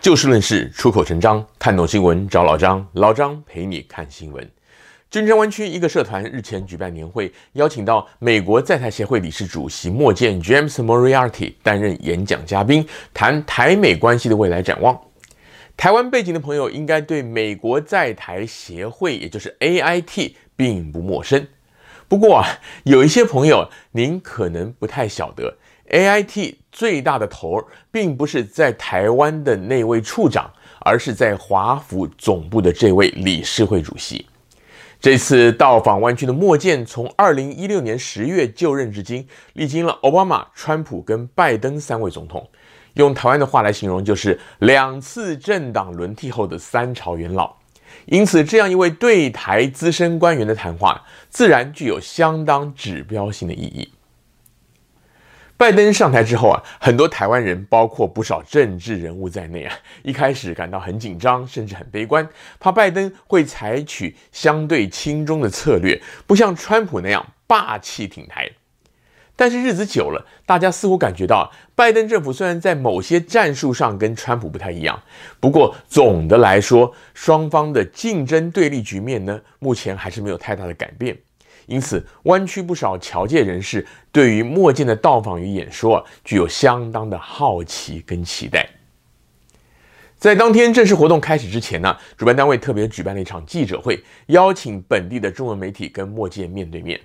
就事论事，出口成章，看懂新闻找老张，老张陪你看新闻。金山湾区一个社团日前举办年会，邀请到美国在台协会理事主席莫健 James Moriarty 担任演讲嘉宾，谈台美关系的未来展望。台湾背景的朋友应该对美国在台协会，也就是 AIT，并不陌生。不过啊，有一些朋友您可能不太晓得。AIT 最大的头儿并不是在台湾的那位处长，而是在华府总部的这位理事会主席。这次到访湾区的莫健，从2016年10月就任至今，历经了奥巴马、川普跟拜登三位总统，用台湾的话来形容，就是两次政党轮替后的三朝元老。因此，这样一位对台资深官员的谈话，自然具有相当指标性的意义。拜登上台之后啊，很多台湾人，包括不少政治人物在内啊，一开始感到很紧张，甚至很悲观，怕拜登会采取相对轻中的策略，不像川普那样霸气挺台。但是日子久了，大家似乎感觉到，拜登政府虽然在某些战术上跟川普不太一样，不过总的来说，双方的竞争对立局面呢，目前还是没有太大的改变。因此，湾区不少侨界人士对于莫健的到访与演说具有相当的好奇跟期待。在当天正式活动开始之前呢，主办单位特别举办了一场记者会，邀请本地的中文媒体跟莫健面对面。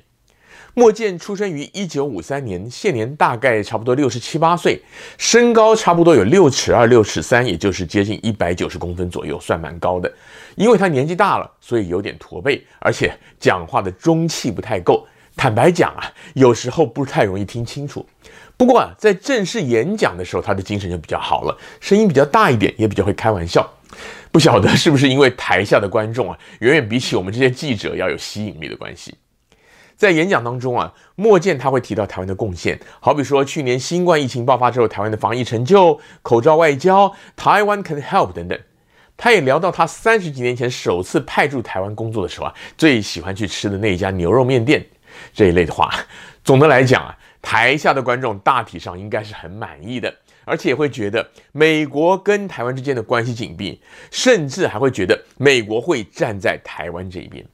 莫健出生于一九五三年，现年大概差不多六十七八岁，身高差不多有六尺二、六尺三，也就是接近一百九十公分左右，算蛮高的。因为他年纪大了，所以有点驼背，而且讲话的中气不太够。坦白讲啊，有时候不太容易听清楚。不过啊，在正式演讲的时候，他的精神就比较好了，声音比较大一点，也比较会开玩笑。不晓得是不是因为台下的观众啊，远远比起我们这些记者要有吸引力的关系。在演讲当中啊，莫健他会提到台湾的贡献，好比说去年新冠疫情爆发之后，台湾的防疫成就、口罩外交、台湾 can help 等等。他也聊到他三十几年前首次派驻台湾工作的时候啊，最喜欢去吃的那一家牛肉面店这一类的话。总的来讲啊，台下的观众大体上应该是很满意的，而且也会觉得美国跟台湾之间的关系紧密，甚至还会觉得美国会站在台湾这一边。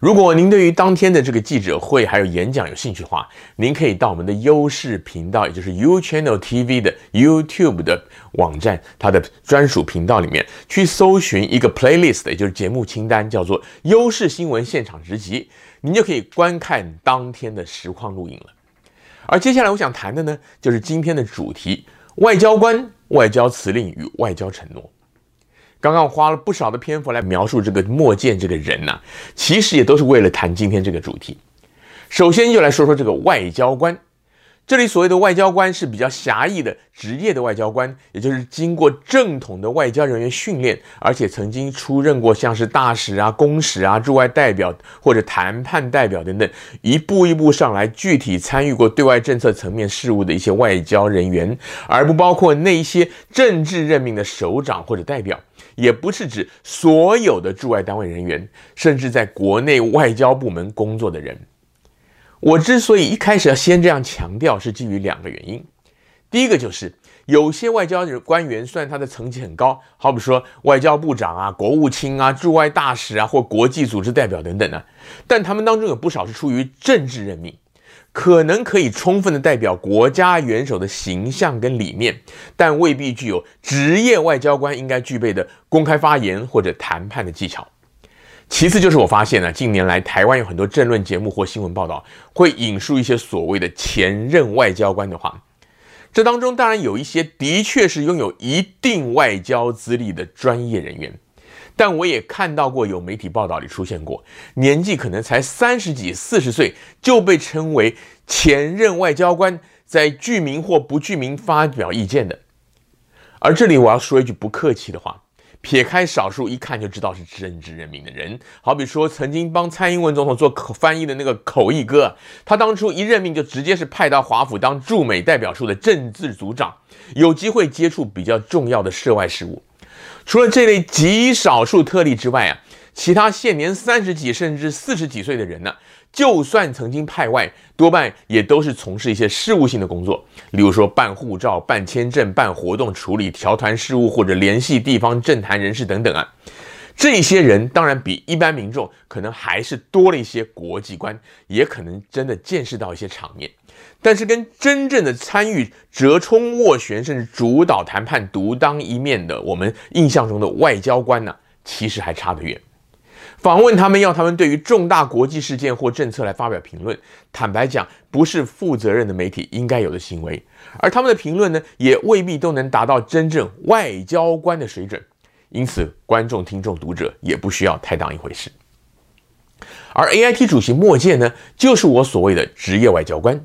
如果您对于当天的这个记者会还有演讲有兴趣的话，您可以到我们的优视频道，也就是 U Channel TV 的 YouTube 的网站，它的专属频道里面去搜寻一个 playlist，也就是节目清单，叫做“优视新闻现场直击”，您就可以观看当天的实况录影了。而接下来我想谈的呢，就是今天的主题：外交官、外交辞令与外交承诺。刚刚花了不少的篇幅来描述这个莫健这个人呐、其实也都是为了谈今天这个主题。首先就来说说这个外交官，这里所谓的外交官是比较狭义的职业的外交官，也就是经过正统的外交人员训练，而且曾经出任过像是大使啊、公使啊、驻外代表或者谈判代表等等，一步一步上来，具体参与过对外政策层面事务的一些外交人员，而不包括那一些政治任命的首长或者代表。也不是指所有的驻外单位人员，甚至在国内外交部门工作的人。我之所以一开始要先这样强调，是基于两个原因。第一个就是有些外交官员，虽然他的层级很高，好比说外交部长啊、国务卿啊、驻外大使啊，或国际组织代表等等呢，但他们当中有不少是出于政治任命。可能可以充分的代表国家元首的形象跟理念，但未必具有职业外交官应该具备的公开发言或者谈判的技巧。其次就是我发现呢，近年来台湾有很多政论节目或新闻报道会引述一些所谓的前任外交官的话，这当中当然有一些的确是拥有一定外交资历的专业人员。但我也看到过有媒体报道里出现过，年纪可能才三十几、四十岁就被称为前任外交官，在具名或不具名发表意见的。而这里我要说一句不客气的话，撇开少数一看就知道是政治任命的人，好比说曾经帮蔡英文总统做口翻译的那个口译哥，他当初一任命就直接是派到华府当驻美代表处的政治组长，有机会接触比较重要的涉外事务。除了这类极少数特例之外啊，其他现年三十几甚至四十几岁的人呢，就算曾经派外，多半也都是从事一些事务性的工作，例如说办护照、办签证、办活动、处理侨团事务或者联系地方政坛人士等等啊。这些人当然比一般民众可能还是多了一些国际观，也可能真的见识到一些场面，但是跟真正的参与折冲斡旋甚至主导谈判独当一面的我们印象中的外交官呢，其实还差得远。访问他们要他们对于重大国际事件或政策来发表评论，坦白讲不是负责任的媒体应该有的行为，而他们的评论呢，也未必都能达到真正外交官的水准。因此，观众、听众、读者也不需要太当一回事。而 AIT 主席莫健呢，就是我所谓的职业外交官。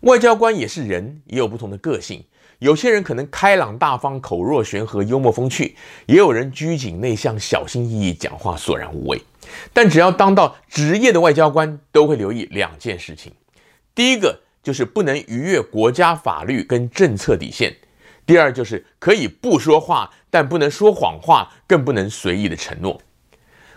外交官也是人，也有不同的个性。有些人可能开朗大方、口若悬河、幽默风趣；也有人拘谨内向、小心翼翼、讲话索然无味。但只要当到职业的外交官，都会留意两件事情：第一个就是不能逾越国家法律跟政策底线。第二就是可以不说话，但不能说谎话，更不能随意的承诺。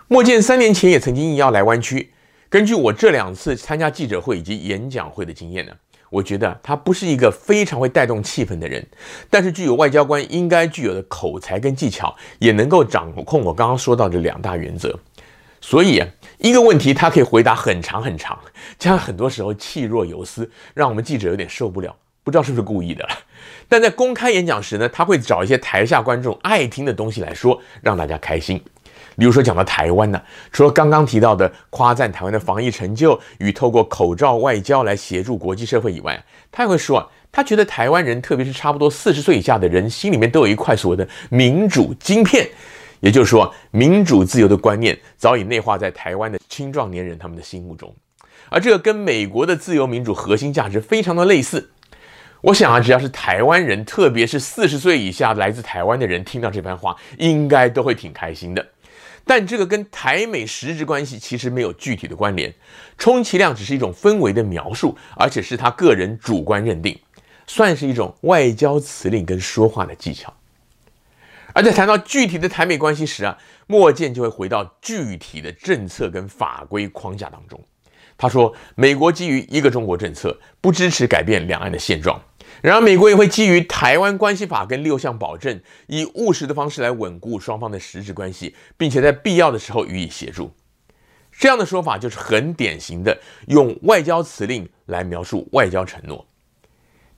莫健三年前也曾经应邀来湾区，根据我这两次参加记者会以及演讲会的经验呢，我觉得他不是一个非常会带动气氛的人，但是具有外交官应该具有的口才跟技巧，也能够掌控我刚刚说到的两大原则。所以，一个问题他可以回答很长很长，加上很多时候气若游丝，让我们记者有点受不了。不知道是不是故意的，但在公开演讲时呢，他会找一些台下观众爱听的东西来说，让大家开心。比如说讲到台湾呢，除了刚刚提到的夸赞台湾的防疫成就与透过口罩外交来协助国际社会以外，他还会说啊，他觉得台湾人，特别是差不多四十岁以下的人，心里面都有一块所谓的民主晶片，也就是说，民主自由的观念早已内化在台湾的青壮年人他们的心目中，而这个跟美国的自由民主核心价值非常的类似。我想啊，只要是台湾人，特别是四十岁以下来自台湾的人，听到这番话，应该都会挺开心的。但这个跟台美实质关系其实没有具体的关联，充其量只是一种氛围的描述，而且是他个人主观认定，算是一种外交辞令跟说话的技巧。而在谈到具体的台美关系时啊，莫健就会回到具体的政策跟法规框架当中。他说，美国基于一个中国政策，不支持改变两岸的现状。然而，美国也会基于《台湾关系法》跟六项保证，以务实的方式来稳固双方的实质关系，并且在必要的时候予以协助。这样的说法就是很典型的用外交辞令来描述外交承诺。《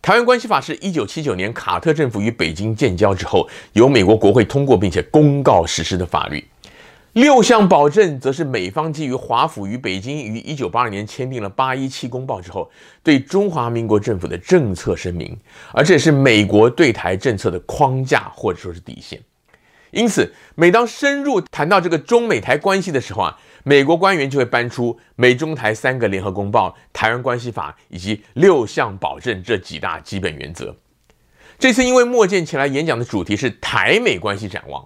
台湾关系法》是一九七九年卡特政府与北京建交之后，由美国国会通过并且公告实施的法律。六项保证则是美方基于华府与北京于一九八二年签订了八一七公报之后，对中华民国政府的政策声明，而这也是美国对台政策的框架或者说是底线。因此，每当深入谈到这个中美台关系的时候啊，美国官员就会搬出美中台三个联合公报、台湾关系法以及六项保证这几大基本原则。这次因为莫健前来演讲的主题是台美关系展望。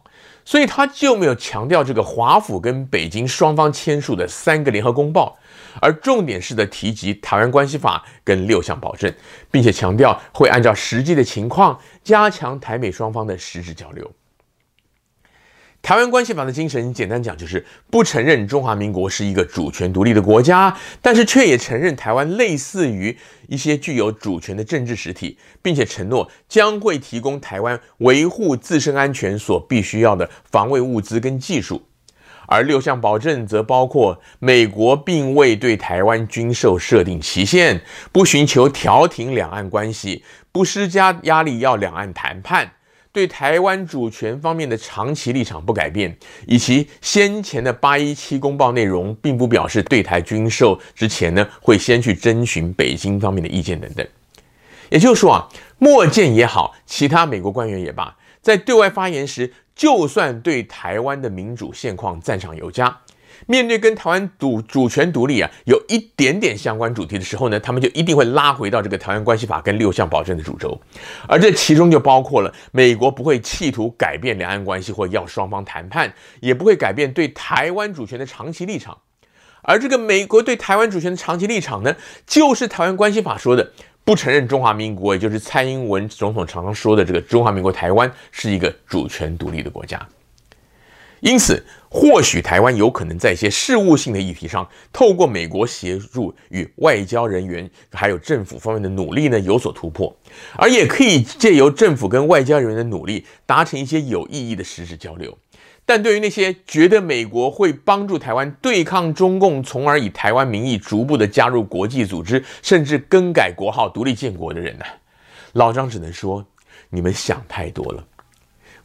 所以他就没有强调这个华府跟北京双方签署的三个联合公报，而重点是的提及台湾关系法跟六项保证，并且强调会按照实际的情况加强台美双方的实质交流。台湾关系法的精神，简单讲就是不承认中华民国是一个主权独立的国家，但是却也承认台湾类似于一些具有主权的政治实体，并且承诺将会提供台湾维护自身安全所必须要的防卫物资跟技术。而六项保证则包括美国并未对台湾军售设定期限，不寻求调停两岸关系，不施加压力要两岸谈判。对台湾主权方面的长期立场不改变，以及先前的八一七公报内容，并不表示对台军售之前呢，会先去征询北京方面的意见等等。也就是说啊，莫建也好，其他美国官员也罢，在对外发言时，就算对台湾的民主现况赞赏有加。面对跟台湾主主权独立啊有一点点相关主题的时候呢，他们就一定会拉回到这个台湾关系法跟六项保证的主轴，而这其中就包括了美国不会企图改变两岸关系或要双方谈判，也不会改变对台湾主权的长期立场。而这个美国对台湾主权的长期立场呢，就是台湾关系法说的不承认中华民国，也就是蔡英文总统常常说的这个中华民国台湾是一个主权独立的国家。因此，或许台湾有可能在一些事务性的议题上，透过美国协助与外交人员还有政府方面的努力呢，有所突破，而也可以借由政府跟外交人员的努力，达成一些有意义的实质交流。但对于那些觉得美国会帮助台湾对抗中共，从而以台湾名义逐步的加入国际组织，甚至更改国号独立建国的人呢，老张只能说，你们想太多了。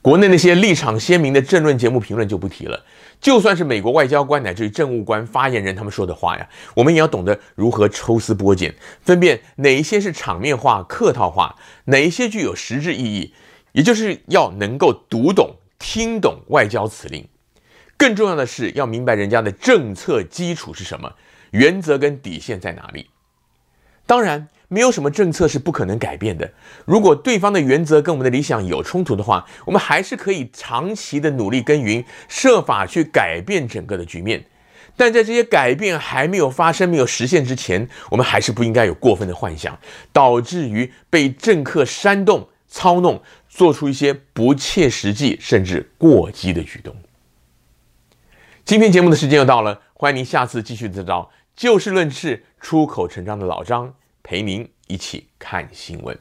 国内那些立场鲜明的政论节目评论就不提了，就算是美国外交官乃至于政务官发言人他们说的话呀，我们也要懂得如何抽丝剥茧，分辨哪一些是场面话、客套话，哪一些具有实质意义，也就是要能够读懂、听懂外交辞令。更重要的是要明白人家的政策基础是什么，原则跟底线在哪里。当然。没有什么政策是不可能改变的。如果对方的原则跟我们的理想有冲突的话，我们还是可以长期的努力耕耘，设法去改变整个的局面。但在这些改变还没有发生、没有实现之前，我们还是不应该有过分的幻想，导致于被政客煽动、操弄，做出一些不切实际甚至过激的举动。今天节目的时间又到了，欢迎您下次继续得到就事论事、出口成章的老张。陪您一起看新闻。